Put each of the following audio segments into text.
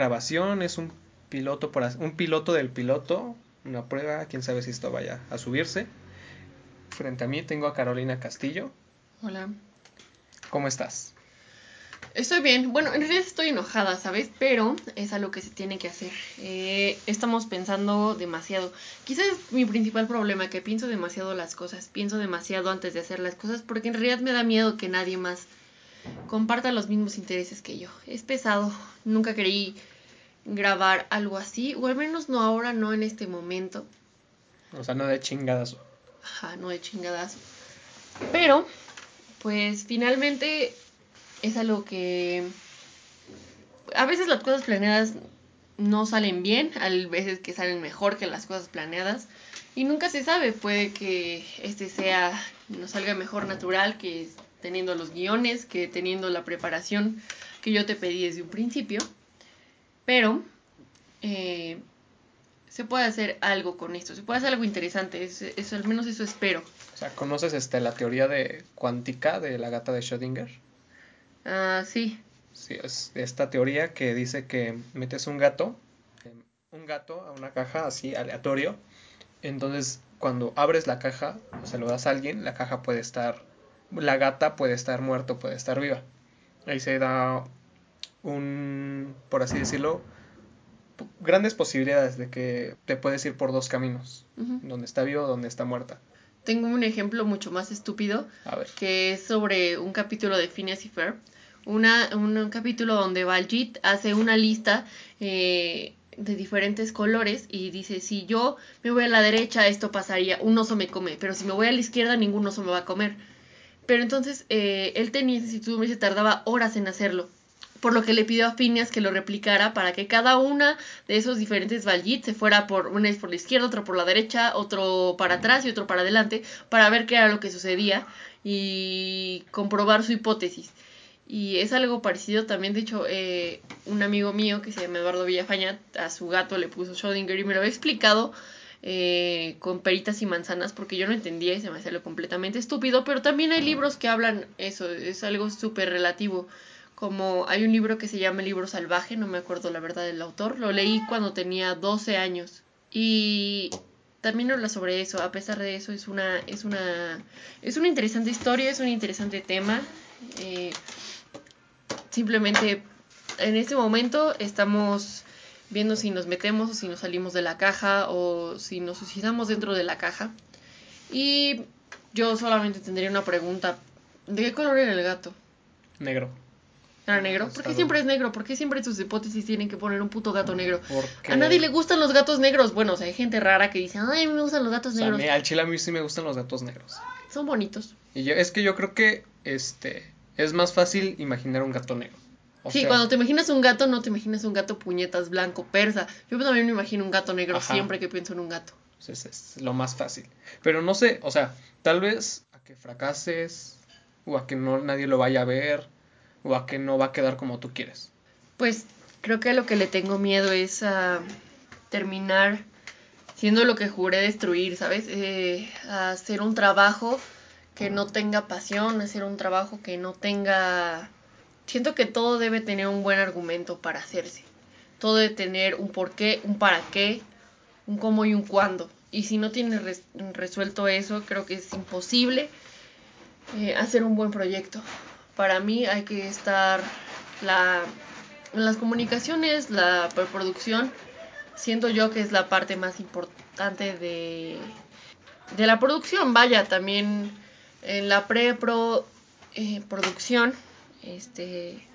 grabación, es un piloto, por, un piloto del piloto, una prueba, quién sabe si esto vaya a subirse. Frente a mí tengo a Carolina Castillo. Hola. ¿Cómo estás? Estoy bien. Bueno, en realidad estoy enojada, ¿sabes? Pero es algo que se tiene que hacer. Eh, estamos pensando demasiado. Quizás es mi principal problema, que pienso demasiado las cosas. Pienso demasiado antes de hacer las cosas porque en realidad me da miedo que nadie más comparta los mismos intereses que yo. Es pesado. Nunca querí grabar algo así, o al menos no ahora, no en este momento. O sea, no de chingadazo. Ajá, no de chingadazo. Pero, pues finalmente es algo que a veces las cosas planeadas no salen bien, a veces que salen mejor que las cosas planeadas y nunca se sabe, puede que este sea nos salga mejor natural que teniendo los guiones, que teniendo la preparación que yo te pedí desde un principio, pero eh, se puede hacer algo con esto, se puede hacer algo interesante, eso, al menos eso espero. O sea, ¿conoces este, la teoría de cuántica de la gata de Schrödinger? Ah, sí. Sí, es esta teoría que dice que metes un gato, un gato a una caja así aleatorio, entonces cuando abres la caja, o se lo das a alguien, la caja puede estar, la gata puede estar muerta, puede estar viva. Ahí se da un, por así decirlo, grandes posibilidades de que te puedes ir por dos caminos, donde está vivo o donde está muerta. Tengo un ejemplo mucho más estúpido, que es sobre un capítulo de Phineas y Ferb, una, un, capítulo donde Baljit hace una lista eh, de diferentes colores y dice, si yo me voy a la derecha, esto pasaría, un oso me come, pero si me voy a la izquierda, ningún oso me va a comer. Pero entonces eh, él tenía esa y se tardaba horas en hacerlo por lo que le pidió a Phineas que lo replicara para que cada una de esos diferentes Valjit se fuera por una es por la izquierda, otra por la derecha, otro para atrás y otro para adelante, para ver qué era lo que sucedía y comprobar su hipótesis. Y es algo parecido también, de hecho, eh, un amigo mío que se llama Eduardo Villafaña, a su gato le puso Schrödinger y me lo había explicado eh, con peritas y manzanas porque yo no entendía y se me hacía lo completamente estúpido, pero también hay libros que hablan eso, es algo súper relativo como hay un libro que se llama libro salvaje, no me acuerdo la verdad del autor, lo leí cuando tenía 12 años y también habla sobre eso, a pesar de eso es una es una es una interesante historia, es un interesante tema. Eh, simplemente en este momento estamos viendo si nos metemos o si nos salimos de la caja o si nos suicidamos dentro de la caja. Y yo solamente tendría una pregunta. ¿De qué color era el gato? Negro. ¿Era negro? ¿Por qué siempre es negro? ¿Por qué siempre sus hipótesis tienen que poner un puto gato negro? A nadie le gustan los gatos negros. Bueno, o sea, hay gente rara que dice, ay, me gustan los gatos negros. al chile a mí sí me gustan los gatos negros. Son bonitos. Y yo, es que yo creo que este es más fácil imaginar un gato negro. sí, cuando te imaginas un gato, no te imaginas un gato puñetas blanco, persa. Yo también me imagino un gato negro siempre que pienso en un gato. Es, es lo más fácil. Pero no sé, o sea, tal vez a que fracases o a que no nadie lo vaya a ver o a que no va a quedar como tú quieres? Pues creo que lo que le tengo miedo es a terminar siendo lo que juré destruir, ¿sabes? Eh, hacer un trabajo que no tenga pasión, hacer un trabajo que no tenga... Siento que todo debe tener un buen argumento para hacerse. Todo debe tener un por qué, un para qué, un cómo y un cuándo. Y si no tienes resuelto eso, creo que es imposible eh, hacer un buen proyecto para mí hay que estar las comunicaciones, la preproducción, siento yo que es la parte más importante de, de la producción. Vaya, también en la pre-pro eh, este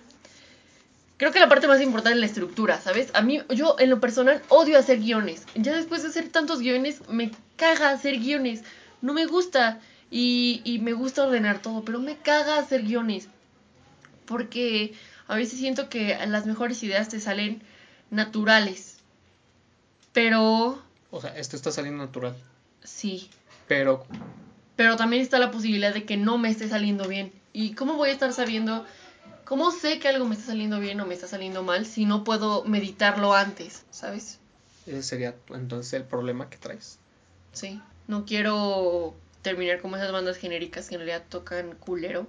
creo que la parte más importante es la estructura, ¿sabes? A mí, yo en lo personal odio hacer guiones. Ya después de hacer tantos guiones, me caga hacer guiones. No me gusta. Y, y me gusta ordenar todo, pero me caga hacer guiones porque a veces siento que las mejores ideas te salen naturales. Pero... O sea, esto está saliendo natural. Sí. Pero... Pero también está la posibilidad de que no me esté saliendo bien. ¿Y cómo voy a estar sabiendo, cómo sé que algo me está saliendo bien o me está saliendo mal si no puedo meditarlo antes, ¿sabes? Ese sería entonces el problema que traes. Sí, no quiero terminar como esas bandas genéricas que en realidad tocan culero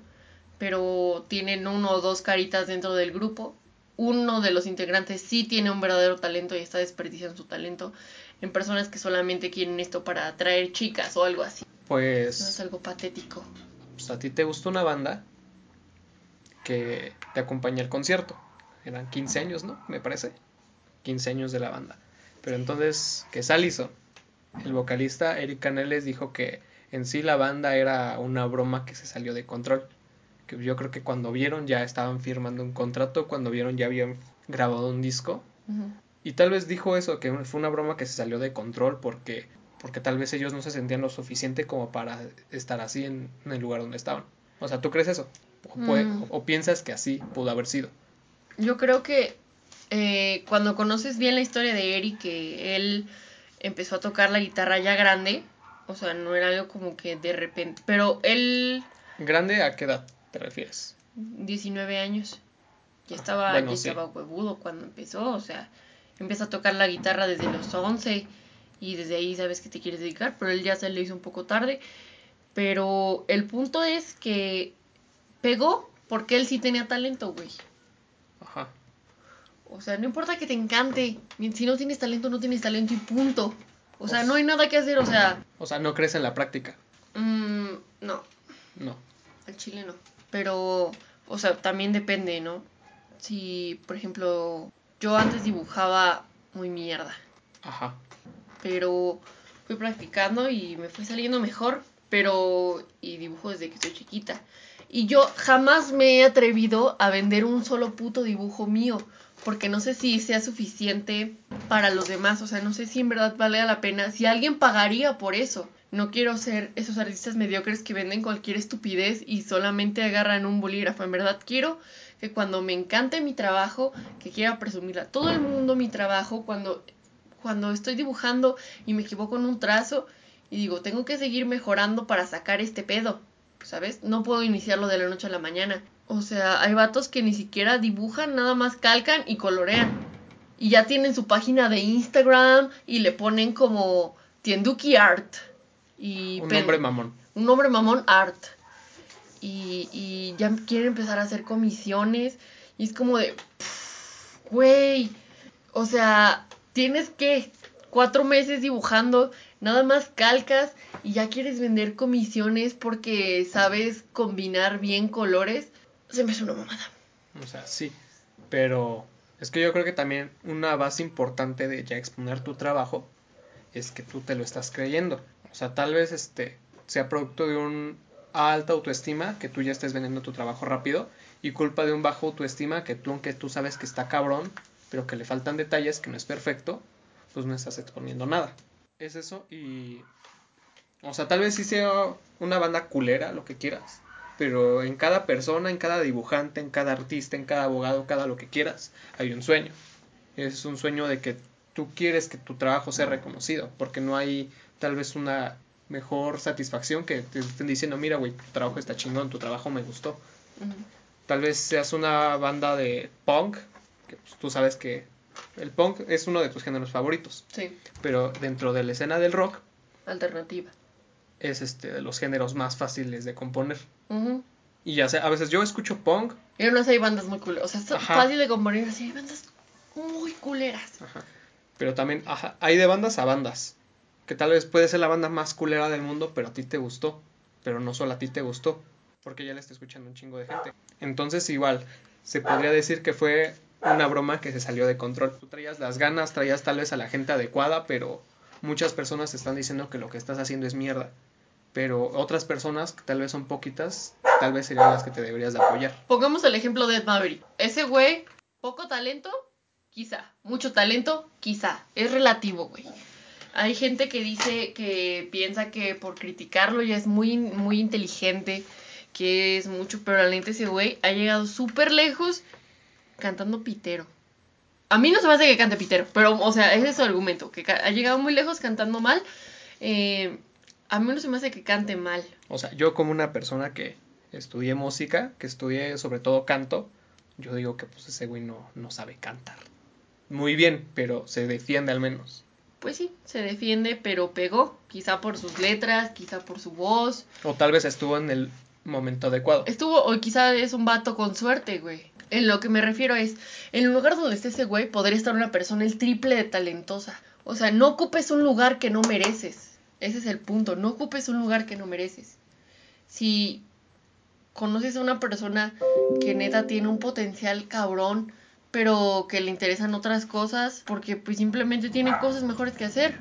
pero tienen uno o dos caritas dentro del grupo uno de los integrantes sí tiene un verdadero talento y está desperdiciando su talento en personas que solamente quieren esto para atraer chicas o algo así. Pues... No es algo patético. Pues a ti te gustó una banda que te acompaña al concierto. Eran 15 años, ¿no? Me parece. 15 años de la banda. Pero entonces, ¿qué hizo? El vocalista Eric Caneles dijo que en sí la banda era una broma que se salió de control. Que yo creo que cuando vieron ya estaban firmando un contrato, cuando vieron ya habían grabado un disco. Y tal vez dijo eso, que fue una broma que se salió de control porque, porque tal vez ellos no se sentían lo suficiente como para estar así en, el lugar donde estaban. O sea, ¿tú crees eso? O, mm. o, piensas que así pudo haber sido? Yo creo que eh, cuando conoces bien la historia de Eric, que él empezó a tocar la guitarra ya grande, o sea, no era algo como que de repente. Pero él. ¿Grande a qué edad te refieres? 19 años. Ya ah, estaba, ya estaba huevudo cuando empezó, o sea, empieza a tocar la guitarra desde los 11 y desde ahí sabes que te quieres dedicar, pero él ya se le hizo un poco tarde. Pero el punto es que pegó porque él sí tenía talento, güey. Ajá. O sea, no importa que te encante, si no tienes talento, no tienes talento y punto. O sea, no hay nada que hacer, o sea... O sea, no crees en la práctica. Mm, no. No. Al chile no. Pero, o sea, también depende, ¿no? Si, por ejemplo, yo antes dibujaba muy mierda. Ajá. Pero fui practicando y me fue saliendo mejor, pero... Y dibujo desde que soy chiquita. Y yo jamás me he atrevido a vender un solo puto dibujo mío porque no sé si sea suficiente para los demás, o sea, no sé si en verdad vale la pena, si alguien pagaría por eso. No quiero ser esos artistas mediocres que venden cualquier estupidez y solamente agarran un bolígrafo. En verdad quiero que cuando me encante mi trabajo, que quiera presumirle a todo el mundo mi trabajo, cuando, cuando estoy dibujando y me equivoco en un trazo y digo, tengo que seguir mejorando para sacar este pedo, ¿sabes? No puedo iniciarlo de la noche a la mañana. O sea, hay vatos que ni siquiera dibujan, nada más calcan y colorean. Y ya tienen su página de Instagram y le ponen como Tienduki Art. Y un nombre mamón. Un nombre mamón Art. Y, y ya quieren empezar a hacer comisiones. Y es como de, güey, o sea, tienes que cuatro meses dibujando, nada más calcas y ya quieres vender comisiones porque sabes combinar bien colores se me hace una mamada. O sea, sí, pero es que yo creo que también una base importante de ya exponer tu trabajo es que tú te lo estás creyendo. Sea, tal vez este sea producto de un alta autoestima que tú ya estés vendiendo tu trabajo rápido y culpa de un bajo autoestima que tú aunque tú sabes que está cabrón, pero que le faltan detalles, que no es perfecto, pues no estás exponiendo nada. Es eso y o sea, tal vez sí sea una banda culera, lo que quieras, pero en cada persona, en cada dibujante, en cada artista, en cada abogado, cada lo que quieras, hay un sueño. Es un sueño de que tú quieres que tu trabajo sea reconocido, porque no hay tal vez una mejor satisfacción que te estén diciendo, mira, güey, tu trabajo está chingón, tu trabajo me gustó. Tal vez seas una banda de punk, que pues, tú sabes que el punk es uno de tus géneros favoritos. Sí. Pero dentro de la escena del rock. Alternativa es este de los géneros más fáciles de componer. Y ya sé, a veces yo escucho punk. Y no sé, hay bandas muy culeras. O sea, es fácil de componer, así hay bandas muy culeras. Ajá. Pero también ajá, hay de bandas a bandas. Que tal vez puede ser la banda más culera del mundo, pero a ti te gustó. Pero no solo a ti te gustó. Porque ya le está escuchando un chingo de gente. Entonces, igual, se podría decir que fue una broma que se salió de control. Tú traías las ganas, traías tal vez a la gente adecuada, pero muchas personas están diciendo que lo que estás haciendo es mierda pero otras personas, que tal vez son poquitas, tal vez serían las que te deberías de apoyar. Pongamos el ejemplo de Ed Maverick. Ese güey, poco talento, quizá. Mucho talento, quizá. Es relativo, güey. Hay gente que dice que piensa que por criticarlo ya es muy, muy inteligente, que es mucho, pero realmente ese güey ha llegado súper lejos cantando pitero. A mí no se me hace que cante pitero, pero, o sea, ese es su argumento, que ha llegado muy lejos cantando mal. Eh, a mí no se me hace que cante mal. O sea, yo como una persona que estudié música, que estudié sobre todo canto, yo digo que pues ese güey no, no sabe cantar. Muy bien, pero se defiende al menos. Pues sí, se defiende, pero pegó. Quizá por sus letras, quizá por su voz. O tal vez estuvo en el momento adecuado. Estuvo, o quizá es un vato con suerte, güey. En lo que me refiero es, en el lugar donde esté ese güey, podría estar una persona el triple de talentosa. O sea, no ocupes un lugar que no mereces. Ese es el punto, no ocupes un lugar que no mereces. Si conoces a una persona que neta tiene un potencial cabrón, pero que le interesan otras cosas, porque pues simplemente tiene cosas mejores que hacer.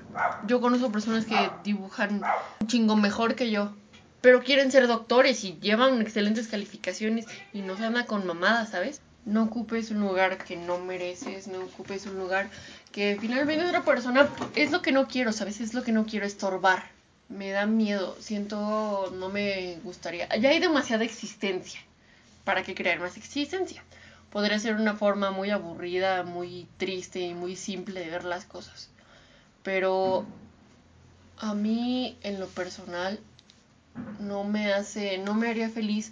Yo conozco personas que dibujan un chingo mejor que yo pero quieren ser doctores y llevan excelentes calificaciones y no se anda con mamadas, ¿sabes? No ocupes un lugar que no mereces, no ocupes un lugar que finalmente otra persona es lo que no quiero, ¿sabes? Es lo que no quiero estorbar. Me da miedo, siento, no me gustaría. Ya hay demasiada existencia. ¿Para qué crear más existencia? Podría ser una forma muy aburrida, muy triste y muy simple de ver las cosas. Pero a mí, en lo personal, no me hace, no me haría feliz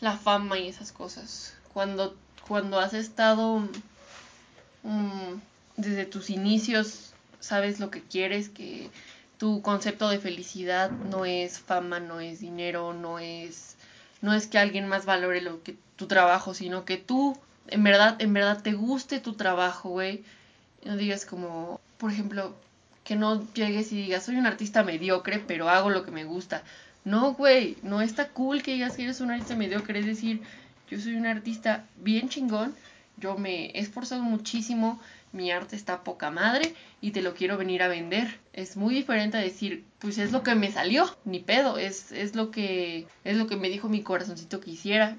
la fama y esas cosas. Cuando, cuando has estado mm, desde tus inicios, sabes lo que quieres, que tu concepto de felicidad no es fama, no es dinero, no es, no es que alguien más valore lo que tu trabajo, sino que tú en verdad, en verdad te guste tu trabajo, güey. No digas como, por ejemplo, que no llegues y digas, soy un artista mediocre, pero hago lo que me gusta. No, güey, no está cool que digas que eres un artista mediocre. Es decir, yo soy un artista bien chingón, yo me he esforzado muchísimo, mi arte está poca madre y te lo quiero venir a vender. Es muy diferente a decir, pues es lo que me salió, ni pedo, es, es lo que es lo que me dijo mi corazoncito que hiciera.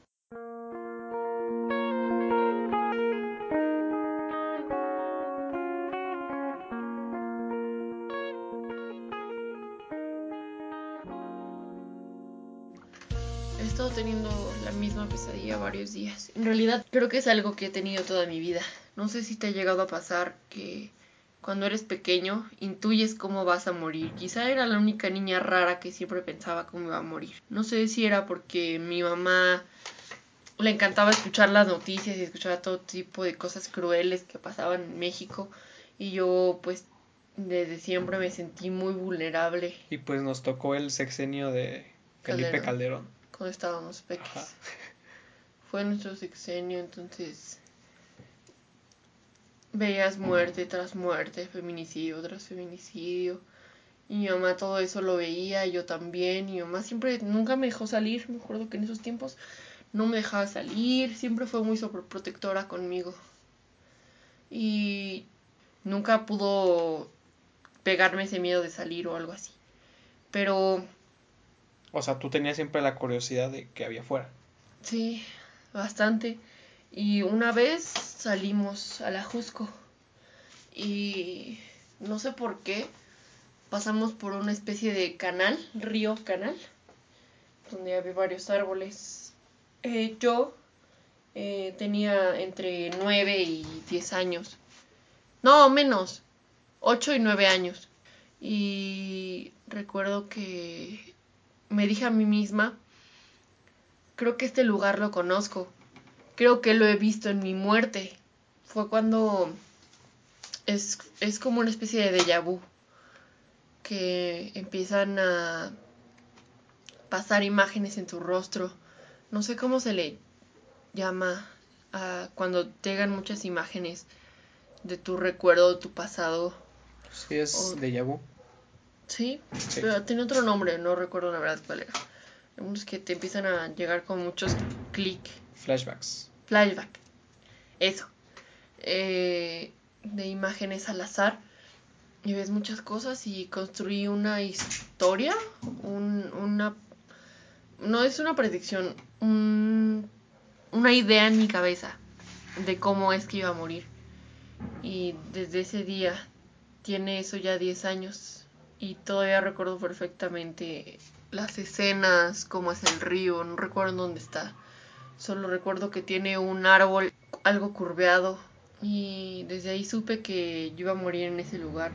Teniendo la misma pesadilla varios días. En realidad creo que es algo que he tenido toda mi vida. No sé si te ha llegado a pasar que cuando eres pequeño intuyes cómo vas a morir. Quizá era la única niña rara que siempre pensaba cómo iba a morir. No sé si era porque mi mamá le encantaba escuchar las noticias y escuchar todo tipo de cosas crueles que pasaban en México y yo pues desde siempre me sentí muy vulnerable. Y pues nos tocó el sexenio de Felipe Calderón cuando estábamos pequeños. Fue nuestro sexenio, entonces veías muerte tras muerte, feminicidio tras feminicidio. Y mi mamá todo eso lo veía, yo también. Y mi mamá siempre, nunca me dejó salir. Me acuerdo que en esos tiempos no me dejaba salir. Siempre fue muy sobreprotectora conmigo. Y nunca pudo pegarme ese miedo de salir o algo así. Pero o sea, tú tenías siempre la curiosidad de que había fuera. Sí, bastante. Y una vez salimos a la Jusco y no sé por qué pasamos por una especie de canal, río canal, donde había varios árboles. Eh, yo eh, tenía entre 9 y 10 años. No, menos. 8 y 9 años. Y recuerdo que me dije a mí misma, creo que este lugar lo conozco, creo que lo he visto en mi muerte. Fue cuando es, es como una especie de déjà vu, que empiezan a pasar imágenes en tu rostro. No sé cómo se le llama a cuando llegan muchas imágenes de tu recuerdo, tu pasado. Sí, es déjà vu. Sí, pero tiene otro nombre, no recuerdo la verdad cuál era. Unos que te empiezan a llegar con muchos clic. Flashbacks. Flashback. Eso. Eh, de imágenes al azar. Y ves muchas cosas y construí una historia. Un, una. No es una predicción. Un, una idea en mi cabeza de cómo es que iba a morir. Y desde ese día, tiene eso ya 10 años, y todavía recuerdo perfectamente las escenas, cómo es el río, no recuerdo dónde está. Solo recuerdo que tiene un árbol algo curveado y desde ahí supe que yo iba a morir en ese lugar.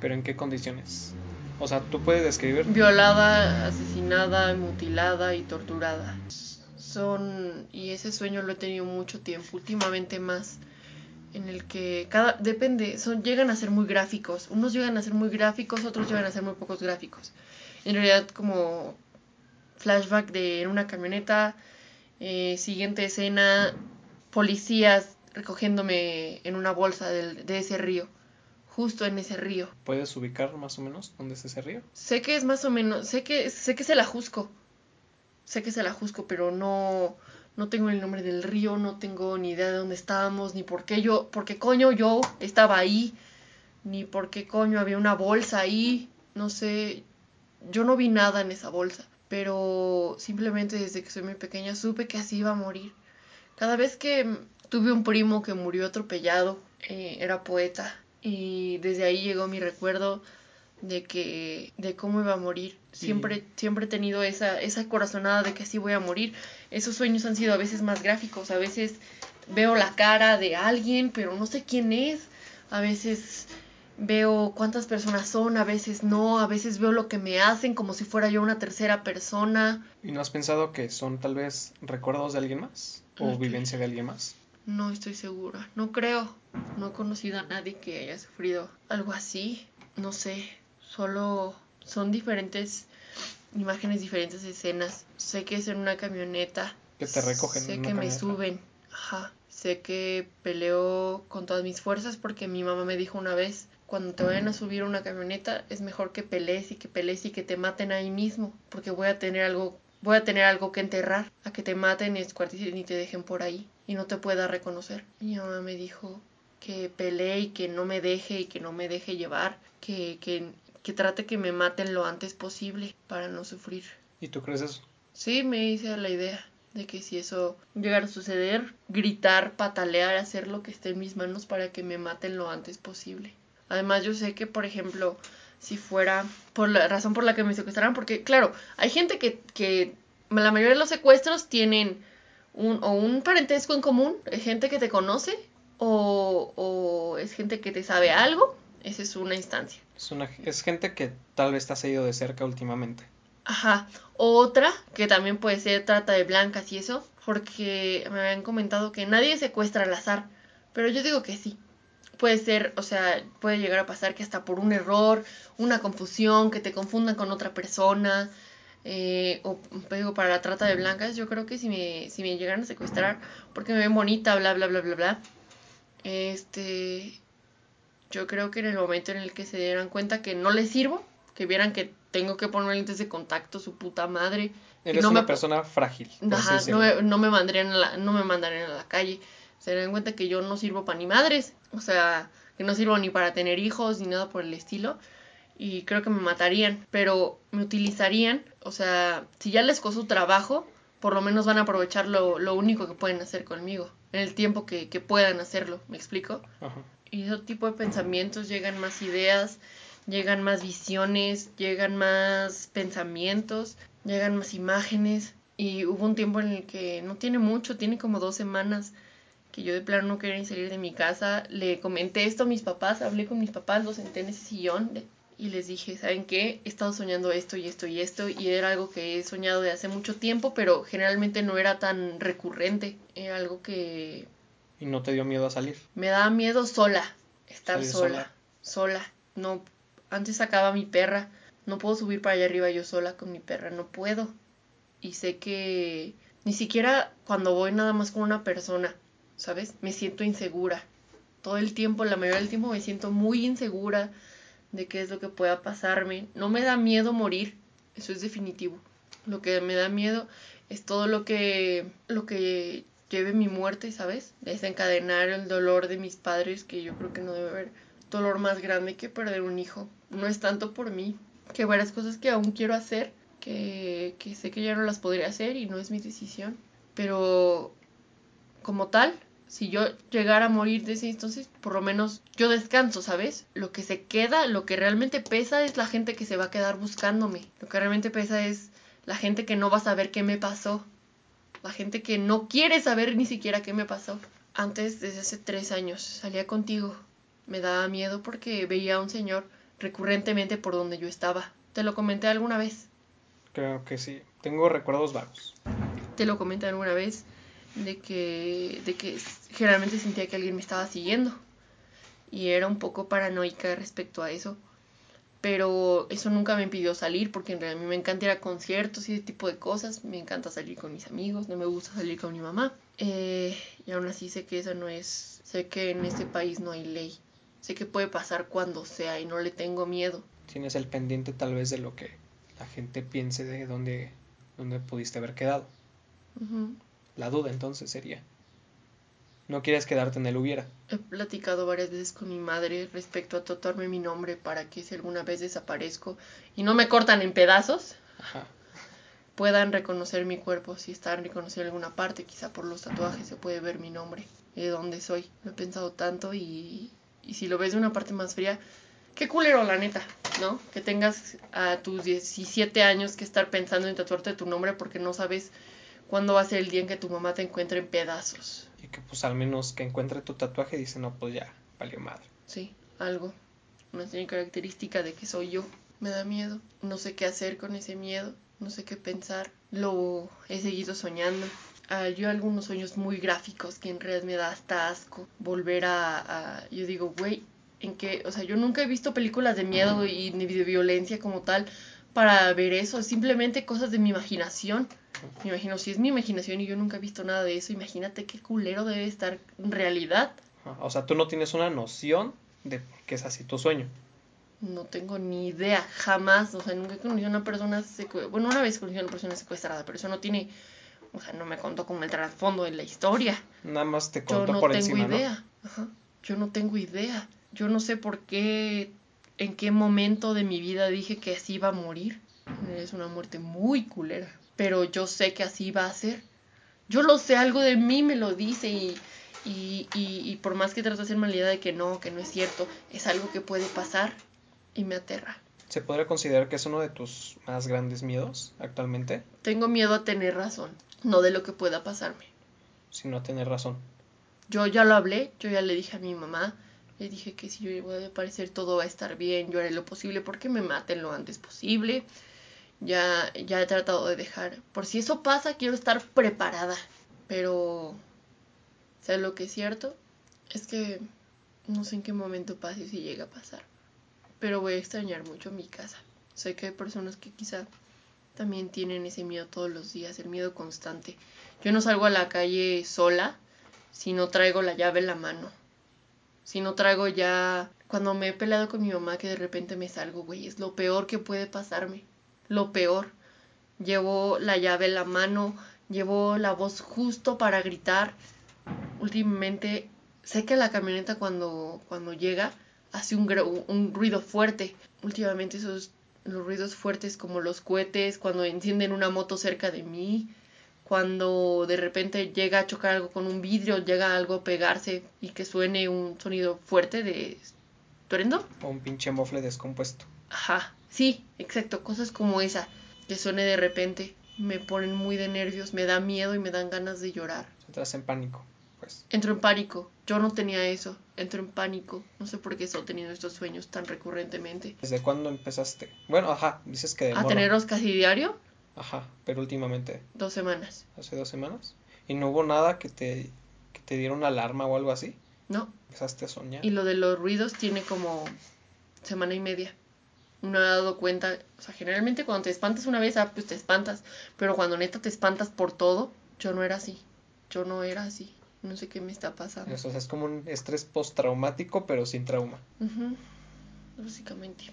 ¿Pero en qué condiciones? O sea, ¿tú puedes describir? Violada, asesinada, mutilada y torturada. Son... y ese sueño lo he tenido mucho tiempo, últimamente más en el que cada depende, son llegan a ser muy gráficos, unos llegan a ser muy gráficos, otros llegan a ser muy pocos gráficos. En realidad como flashback de en una camioneta, eh, siguiente escena, policías recogiéndome en una bolsa de ese río, justo en ese río. ¿Puedes ubicar más o menos dónde es ese río? Sé que es más o menos, sé que, sé que es el Ajusco, sé que es el Ajusco, pero no, no tengo el nombre del río, no tengo ni idea de dónde estábamos, ni por qué yo, por qué coño yo estaba ahí, ni por qué coño había una bolsa ahí, no sé, yo no vi nada en esa bolsa, pero simplemente desde que soy muy pequeña supe que así iba a morir. Cada vez que tuve un primo que murió atropellado, eh, era poeta, y desde ahí llegó mi recuerdo de que de cómo iba a morir. Siempre siempre he tenido esa esa corazonada de que así voy a morir. Esos sueños han sido a veces más gráficos, a veces veo la cara de alguien, pero no sé quién es. A veces veo cuántas personas son, a veces no, a veces veo lo que me hacen como si fuera yo una tercera persona. ¿Y no has pensado que son tal vez recuerdos de alguien más o vivencia de alguien más? No estoy segura, no creo. No he conocido a nadie que haya sufrido algo así. No sé, solo son diferentes imágenes, diferentes escenas. Sé que es en una camioneta. Que te recogen. Sé que me suben. Ajá. Sé que peleo con todas mis fuerzas porque mi mamá me dijo una vez, cuando te vayan a subir una camioneta es mejor que pelees y que pelees y que te maten ahí mismo, porque voy a tener algo, voy a tener algo que enterrar, a que te maten y escuarticen y te dejen por ahí y no te pueda reconocer. Mi mamá me dijo que pelee y que no me deje y que no me deje llevar, que, que, que trate que me maten lo antes posible para no sufrir. ¿Y tú crees eso? Sí, me hice la idea de que si eso llegara a suceder, gritar, patalear, hacer lo que esté en mis manos para que me maten lo antes posible. Además, yo sé que, por ejemplo, si fuera por la razón por la que me secuestraran, porque claro, hay gente que, que la mayoría de los secuestros tienen un, o un parentesco en común, es gente que te conoce o, o es gente que te sabe algo, esa es una instancia. Es, una, es gente que tal vez te ha seguido de cerca últimamente. Ajá. Otra, que también puede ser trata de blancas y eso, porque me habían comentado que nadie secuestra al azar, pero yo digo que sí. Puede ser, o sea, puede llegar a pasar que hasta por un error, una confusión, que te confundan con otra persona, eh, o digo, para la trata de blancas, yo creo que si me, si me llegaran a secuestrar, porque me ven bonita, bla, bla, bla, bla, bla, este, yo creo que en el momento en el que se dieran cuenta que no les sirvo, que vieran que tengo que poner lentes de contacto, su puta madre. Eres no una persona frágil. Ajá, no me, no me, mandarían a la, no me mandarían a la calle. Se dan cuenta que yo no sirvo para ni madres. O sea, que no sirvo ni para tener hijos ni nada por el estilo. Y creo que me matarían. Pero me utilizarían. O sea, si ya les costó trabajo, por lo menos van a aprovechar lo, lo único que pueden hacer conmigo. En el tiempo que, que puedan hacerlo. ¿Me explico? Ajá. Y ese tipo de pensamientos llegan más ideas llegan más visiones, llegan más pensamientos, llegan más imágenes. Y hubo un tiempo en el que no tiene mucho, tiene como dos semanas, que yo de plano no quería salir de mi casa. Le comenté esto a mis papás, hablé con mis papás, los senté en ese sillón y les dije, ¿saben qué? He estado soñando esto y esto y esto y era algo que he soñado de hace mucho tiempo, pero generalmente no era tan recurrente. Era algo que... ¿Y no te dio miedo a salir? Me daba miedo sola, estar sola, sola, sola. No antes sacaba a mi perra. No puedo subir para allá arriba yo sola con mi perra, no puedo. Y sé que ni siquiera cuando voy nada más con una persona, ¿sabes? Me siento insegura. Todo el tiempo, la mayoría del tiempo me siento muy insegura de qué es lo que pueda pasarme. No me da miedo morir, eso es definitivo. Lo que me da miedo es todo lo que lo que lleve mi muerte, ¿sabes? Desencadenar el dolor de mis padres que yo creo que no debe haber dolor más grande que perder un hijo. No es tanto por mí, que varias cosas que aún quiero hacer, que, que sé que ya no las podría hacer y no es mi decisión. Pero como tal, si yo llegara a morir de ese entonces, por lo menos yo descanso, ¿sabes? Lo que se queda, lo que realmente pesa es la gente que se va a quedar buscándome. Lo que realmente pesa es la gente que no va a saber qué me pasó. La gente que no quiere saber ni siquiera qué me pasó. Antes, desde hace tres años, salía contigo me daba miedo porque veía a un señor recurrentemente por donde yo estaba. ¿Te lo comenté alguna vez? Creo que sí. Tengo recuerdos vagos. Te lo comenté alguna vez de que, de que generalmente sentía que alguien me estaba siguiendo. Y era un poco paranoica respecto a eso. Pero eso nunca me impidió salir porque en realidad a mí me encanta ir a conciertos y ese tipo de cosas, me encanta salir con mis amigos, no me gusta salir con mi mamá. Eh, y aún así sé que esa no es, sé que en este país no hay ley, sé que puede pasar cuando sea y no le tengo miedo. Tienes el pendiente tal vez de lo que la gente piense de dónde, dónde pudiste haber quedado. La duda entonces sería. No quieres quedarte en el hubiera. He platicado varias veces con mi madre respecto a tatuarme mi nombre para que si alguna vez desaparezco y no me cortan en pedazos, puedan reconocer mi cuerpo. Si están reconociendo alguna parte, quizá por los tatuajes se puede ver mi nombre de dónde soy. Lo he pensado tanto y, y si lo ves de una parte más fría, qué culero, la neta, ¿no? Que tengas a tus 17 años que estar pensando en tatuarte tu nombre porque no sabes cuándo va a ser el día en que tu mamá te encuentre en pedazos. Que pues al menos que encuentre tu tatuaje dice, no, pues ya, valió madre. Sí, algo. Una característica de que soy yo. Me da miedo. No sé qué hacer con ese miedo. No sé qué pensar. Lo he seguido soñando. Ah, yo algunos sueños muy gráficos que en realidad me da hasta asco. Volver a... a yo digo, güey, en que... O sea, yo nunca he visto películas de miedo y ni de violencia como tal para ver eso. Simplemente cosas de mi imaginación. Me imagino, si es mi imaginación y yo nunca he visto nada de eso, imagínate qué culero debe estar en realidad. O sea, tú no tienes una noción de que es así tu sueño. No tengo ni idea, jamás. O sea, nunca he conocido a una persona secuestrada. Bueno, una vez conocí a una persona secuestrada, pero eso no tiene. O sea, no me contó como el trasfondo de la historia. Nada más te contó Yo no tengo idea. Ajá. Yo no tengo idea. Yo no sé por qué, en qué momento de mi vida dije que así iba a morir. Es una muerte muy culera pero yo sé que así va a ser. Yo lo sé, algo de mí me lo dice y, y, y, por más que trato de hacer malidad de que no, que no es cierto, es algo que puede pasar y me aterra. ¿Se podría considerar que es uno de tus más grandes miedos actualmente? Tengo miedo a tener razón, no de lo que pueda pasarme. Sino a tener razón. Yo ya lo hablé, yo ya le dije a mi mamá, le dije que si yo voy a aparecer todo va a estar bien, yo haré lo posible porque me maten lo antes posible ya, ya he tratado de dejar. Por si eso pasa, quiero estar preparada. Pero, ¿sabes lo que es cierto? Es que no sé en qué momento pase si llega a pasar. Pero voy a extrañar mucho mi casa. Sé que hay personas que quizá también tienen ese miedo todos los días, el miedo constante. Yo no salgo a la calle sola si no traigo la llave en la mano. Si no traigo ya... Cuando me he peleado con mi mamá que de repente me salgo, güey, es lo peor que puede pasarme lo peor. Llevo la llave en la mano, llevo la voz justo para gritar. Últimamente sé que la camioneta cuando, cuando llega hace un, un ruido fuerte. Últimamente esos los ruidos fuertes como los cohetes, cuando encienden una moto cerca de mí, cuando de repente llega a chocar algo con un vidrio, llega algo a pegarse y que suene un sonido fuerte de estruendo. O un pinche mofle descompuesto. Ajá. Sí, exacto, cosas como esa, que suene de repente, me ponen muy de nervios, me da miedo y me dan ganas de llorar. Entras en pánico, pues. Entro en pánico, yo no tenía eso, entro en pánico, no sé por qué estoy teniendo estos sueños tan recurrentemente. ¿Desde cuándo empezaste? Bueno, ajá, dices que... ¿A tenerlos casi diario? Ajá, pero últimamente. Dos semanas. ¿Hace dos semanas? ¿Y no hubo nada que te, que te diera una alarma o algo así? No. Empezaste a soñar. Y lo de los ruidos tiene como semana y media no he dado cuenta, o sea, generalmente cuando te espantas una vez, ah, pues te espantas, pero cuando neta te espantas por todo, yo no era así, yo no era así, no sé qué me está pasando. Eso, es como un estrés postraumático, pero sin trauma. Básicamente,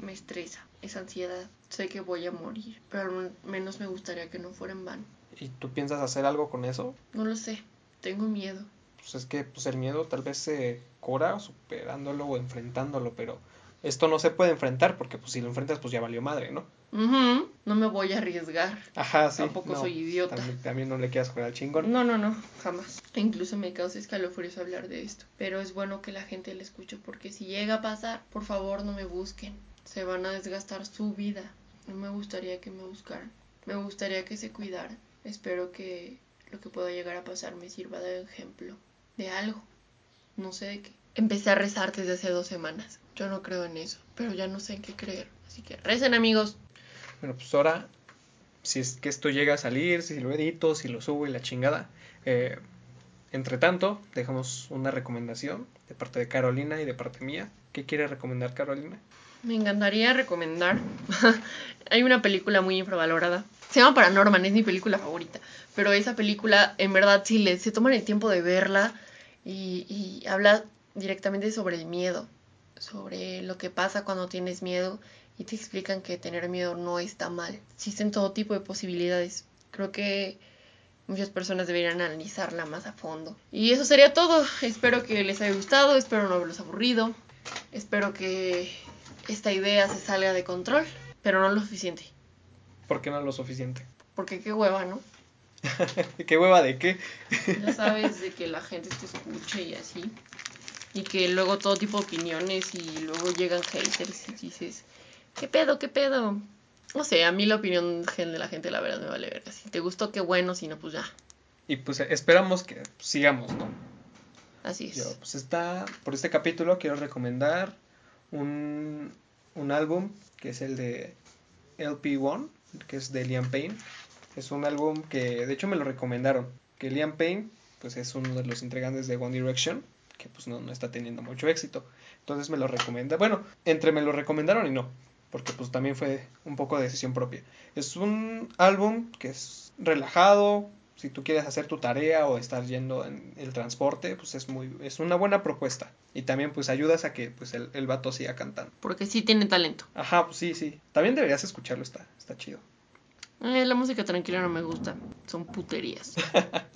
me estresa, es ansiedad, sé que voy a morir, pero al menos me gustaría que no fuera en vano. ¿Y tú piensas hacer algo con eso? No lo sé, tengo miedo. Pues es que pues el miedo tal vez se cura superándolo o enfrentándolo, pero esto no se puede enfrentar porque pues si lo enfrentas pues ya valió madre, ¿no? No me voy a arriesgar. Ajá, sí. Tampoco soy idiota. También, no le quieras jugar al chingón. No, no, no, jamás. E incluso me causa escalofríos hablar de esto. Pero es bueno que la gente le escuche porque si llega a pasar, por favor no me busquen. Se van a desgastar su vida. No me gustaría que me buscaran. Me gustaría que se cuidaran. Espero que lo que pueda llegar a pasar me sirva de ejemplo de algo. No sé de qué. Empecé a rezar desde hace dos semanas. Yo no creo en eso, pero ya no sé en qué creer. Así que recen amigos. Bueno, pues ahora, si es que esto llega a salir, si lo edito, si lo subo y la chingada. Eh, entre tanto, dejamos una recomendación de parte de Carolina y de parte mía. ¿Qué quiere recomendar Carolina? Me encantaría recomendar. Hay una película muy infravalorada. Se llama Paranorman, es mi película favorita. Pero esa película, en verdad, si le, se toman el tiempo de verla y, y habla directamente sobre el miedo, sobre lo que pasa cuando tienes miedo y te explican que tener miedo no está mal. Existen todo tipo de posibilidades. Creo que muchas personas deberían analizarla más a fondo. Y eso sería todo. Espero que les haya gustado, espero no haberlos aburrido. Espero que esta idea se salga de control, pero no lo suficiente. ¿Por qué no lo suficiente? Porque qué hueva, ¿no? ¿Qué hueva de qué? ya sabes, de que la gente te escuche y así. Y que luego todo tipo de opiniones y luego llegan haters y dices, ¿qué pedo, qué pedo? No sé, a mí la opinión de la gente, la verdad, me vale ver. Si te gustó, qué bueno, si no, pues ya. Y pues esperamos que sigamos, ¿no? Así es. Yo, pues está, por este capítulo quiero recomendar un, un álbum que es el de LP1, que es de Liam Payne. Es un álbum que de hecho me lo recomendaron. Que Liam Payne pues es uno de los integrantes de One Direction, que pues no, no está teniendo mucho éxito. Entonces me lo recomienda. Bueno, entre me lo recomendaron y no, porque pues también fue un poco de decisión propia. Es un álbum que es relajado, si tú quieres hacer tu tarea o estar yendo en el transporte, pues es muy es una buena propuesta y también pues ayudas a que pues el, el vato siga cantando. Porque sí tiene talento. Ajá, pues sí, sí. También deberías escucharlo, está está chido. Eh, la música tranquila no me gusta, son puterías.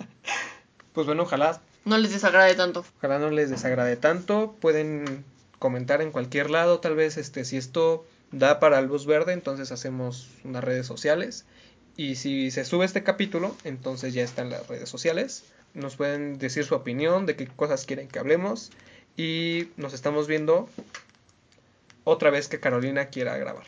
pues bueno, ojalá no les desagrade tanto. Ojalá no les desagrade tanto, pueden comentar en cualquier lado, tal vez este si esto da para luz verde, entonces hacemos unas redes sociales y si se sube este capítulo, entonces ya está en las redes sociales. Nos pueden decir su opinión, de qué cosas quieren que hablemos. Y nos estamos viendo otra vez que Carolina quiera grabar.